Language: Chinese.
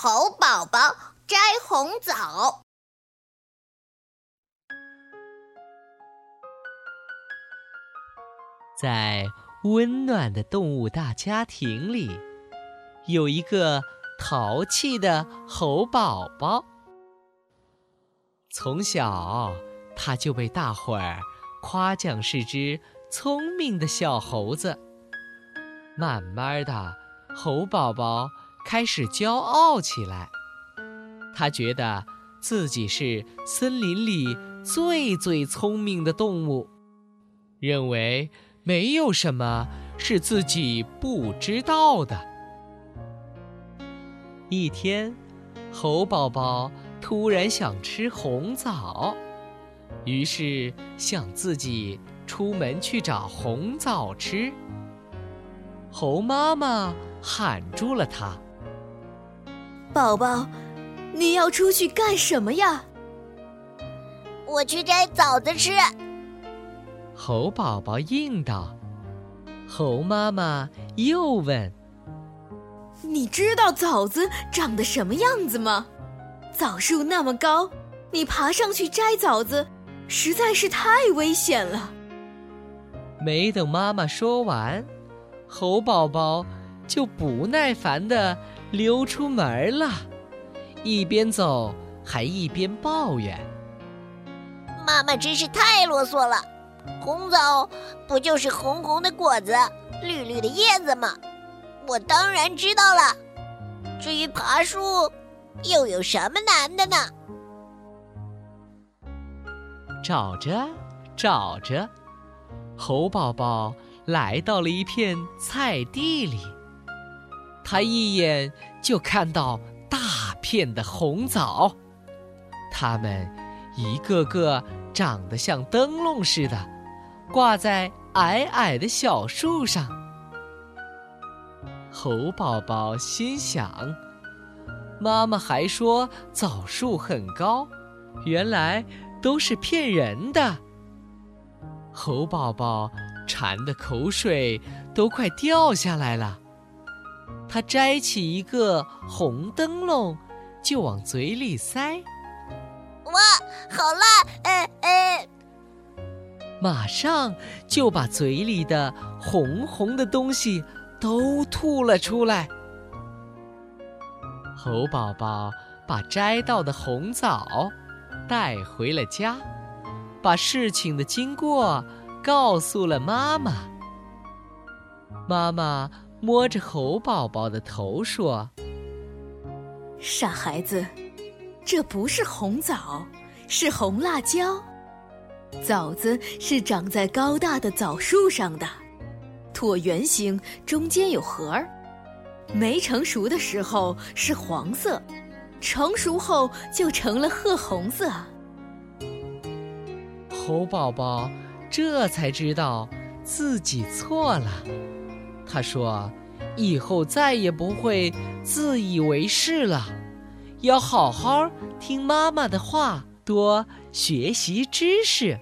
猴宝宝摘红枣。在温暖的动物大家庭里，有一个淘气的猴宝宝。从小，他就被大伙儿夸奖是只聪明的小猴子。慢慢的，猴宝宝开始骄傲起来。他觉得自己是森林里最最聪明的动物，认为。没有什么是自己不知道的。一天，猴宝宝突然想吃红枣，于是想自己出门去找红枣吃。猴妈妈喊住了他：“宝宝，你要出去干什么呀？”“我去摘枣子吃。”猴宝宝应道：“猴妈妈又问：‘你知道枣子长得什么样子吗？枣树那么高，你爬上去摘枣子，实在是太危险了。’”没等妈妈说完，猴宝宝就不耐烦地溜出门了，一边走还一边抱怨：“妈妈真是太啰嗦了。”红枣不就是红红的果子、绿绿的叶子吗？我当然知道了。至于爬树，又有什么难的呢？找着找着，猴宝宝来到了一片菜地里。他一眼就看到大片的红枣，它们一个个长得像灯笼似的。挂在矮矮的小树上，猴宝宝心想：“妈妈还说枣树很高，原来都是骗人的。”猴宝宝馋的口水都快掉下来了，他摘起一个红灯笼，就往嘴里塞。哇，好辣！哎哎。马上就把嘴里的红红的东西都吐了出来。猴宝宝把摘到的红枣带回了家，把事情的经过告诉了妈妈。妈妈摸着猴宝宝的头说：“傻孩子，这不是红枣，是红辣椒。”枣子是长在高大的枣树上的，椭圆形，中间有核儿。没成熟的时候是黄色，成熟后就成了褐红色。猴宝宝这才知道自己错了，他说：“以后再也不会自以为是了，要好好听妈妈的话。”多学习知识。